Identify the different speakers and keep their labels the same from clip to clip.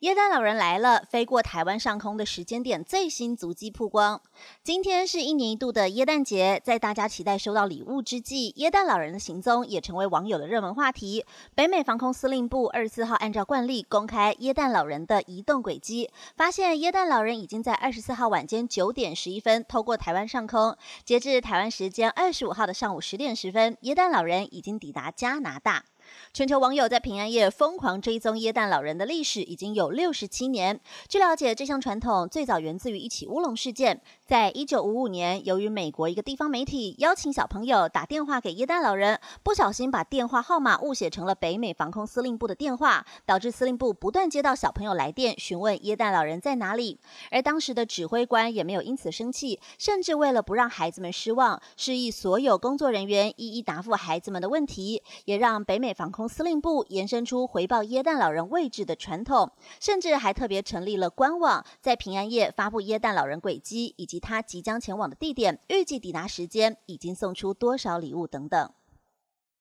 Speaker 1: 耶诞老人来了，飞过台湾上空的时间点最新足迹曝光。今天是一年一度的耶诞节，在大家期待收到礼物之际，耶诞老人的行踪也成为网友的热门话题。北美防空司令部二十四号按照惯例公开耶诞老人的移动轨迹，发现耶诞老人已经在二十四号晚间九点十一分透过台湾上空。截至台湾时间二十五号的上午十点十分，耶诞老人已经抵达加拿大。全球网友在平安夜疯狂追踪耶诞老人的历史已经有六十七年。据了解，这项传统最早源自于一起乌龙事件。在一九五五年，由于美国一个地方媒体邀请小朋友打电话给耶诞老人，不小心把电话号码误写成了北美防空司令部的电话，导致司令部不断接到小朋友来电询问耶诞老人在哪里。而当时的指挥官也没有因此生气，甚至为了不让孩子们失望，示意所有工作人员一一答复孩子们的问题，也让北美。防空司令部延伸出回报耶诞老人位置的传统，甚至还特别成立了官网，在平安夜发布耶诞老人轨迹以及他即将前往的地点、预计抵达时间、已经送出多少礼物等等。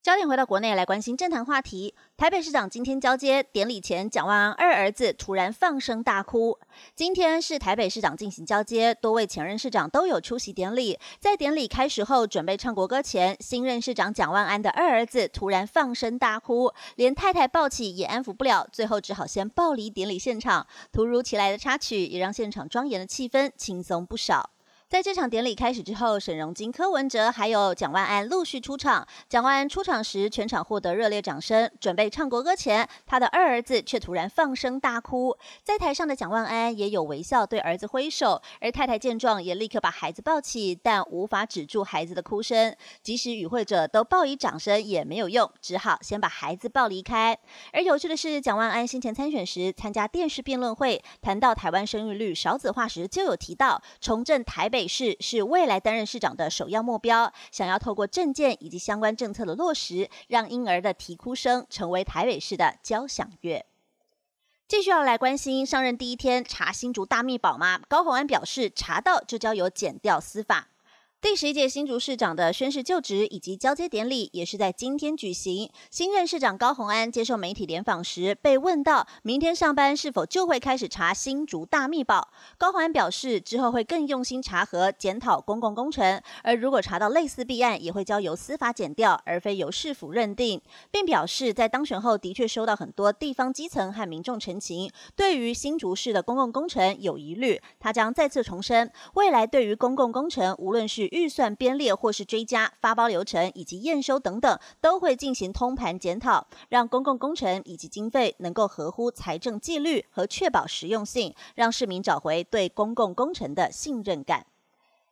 Speaker 1: 焦点回到国内来关心政坛话题。台北市长今天交接典礼前，蒋万安二儿子突然放声大哭。今天是台北市长进行交接，多位前任市长都有出席典礼。在典礼开始后，准备唱国歌前，新任市长蒋万安的二儿子突然放声大哭，连太太抱起也安抚不了，最后只好先抱离典礼现场。突如其来的插曲也让现场庄严的气氛轻松不少。在这场典礼开始之后，沈荣金、柯文哲还有蒋万安陆续出场。蒋万安出场时，全场获得热烈掌声。准备唱国歌前，他的二儿子却突然放声大哭。在台上的蒋万安也有微笑对儿子挥手，而太太见状也立刻把孩子抱起，但无法止住孩子的哭声。即使与会者都报以掌声也没有用，只好先把孩子抱离开。而有趣的是，蒋万安先前参选时参加电视辩论会，谈到台湾生育率少子化时，就有提到重振台北。北市是未来担任市长的首要目标，想要透过政见以及相关政策的落实，让婴儿的啼哭声成为台北市的交响乐。继续要来关心上任第一天查新竹大密宝吗？高鸿安表示，查到就交由检调司法。第十一届新竹市长的宣誓就职以及交接典礼也是在今天举行。新任市长高鸿安接受媒体联访时，被问到明天上班是否就会开始查新竹大密报，高鸿安表示之后会更用心查核检讨公共工程，而如果查到类似弊案，也会交由司法检调，而非由市府认定，并表示在当选后的确收到很多地方基层和民众陈情，对于新竹市的公共工程有疑虑，他将再次重申，未来对于公共工程，无论是预算编列或是追加发包流程以及验收等等，都会进行通盘检讨，让公共工程以及经费能够合乎财政纪律和确保实用性，让市民找回对公共工程的信任感。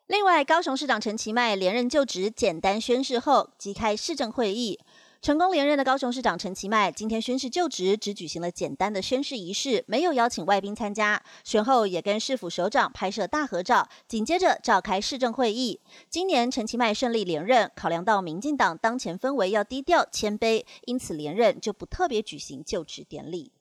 Speaker 1: 另外，高雄市长陈其迈连任就职，简单宣誓后即开市政会议。成功连任的高雄市长陈其迈今天宣誓就职，只举行了简单的宣誓仪式，没有邀请外宾参加。选后也跟市府首长拍摄大合照，紧接着召开市政会议。今年陈其迈顺利连任，考量到民进党当前氛围要低调谦卑，因此连任就不特别举行就职典礼。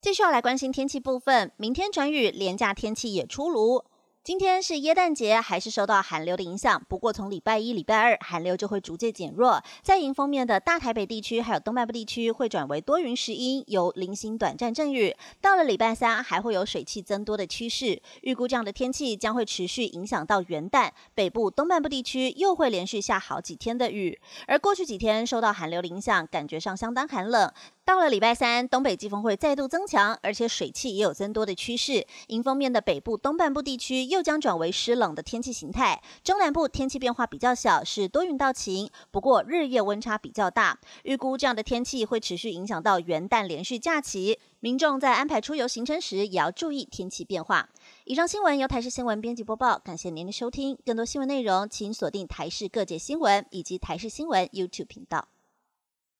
Speaker 1: 继续要来关心天气部分，明天转雨，廉价天气也出炉。今天是耶诞节，还是受到寒流的影响？不过从礼拜一、礼拜二，寒流就会逐渐减弱。在迎风面的大台北地区，还有东半部地区会转为多云时阴，有零星短暂阵雨。到了礼拜三，还会有水汽增多的趋势。预估这样的天气将会持续影响到元旦。北部、东半部地区又会连续下好几天的雨。而过去几天受到寒流的影响，感觉上相当寒冷。到了礼拜三，东北季风会再度增强，而且水汽也有增多的趋势。迎风面的北部、东半部地区又将转为湿冷的天气形态。中南部天气变化比较小，是多云到晴，不过日夜温差比较大。预估这样的天气会持续影响到元旦连续假期，民众在安排出游行程时也要注意天气变化。以上新闻由台视新闻编辑播报，感谢您的收听。更多新闻内容，请锁定台视各界新闻以及台视新闻 YouTube 频道。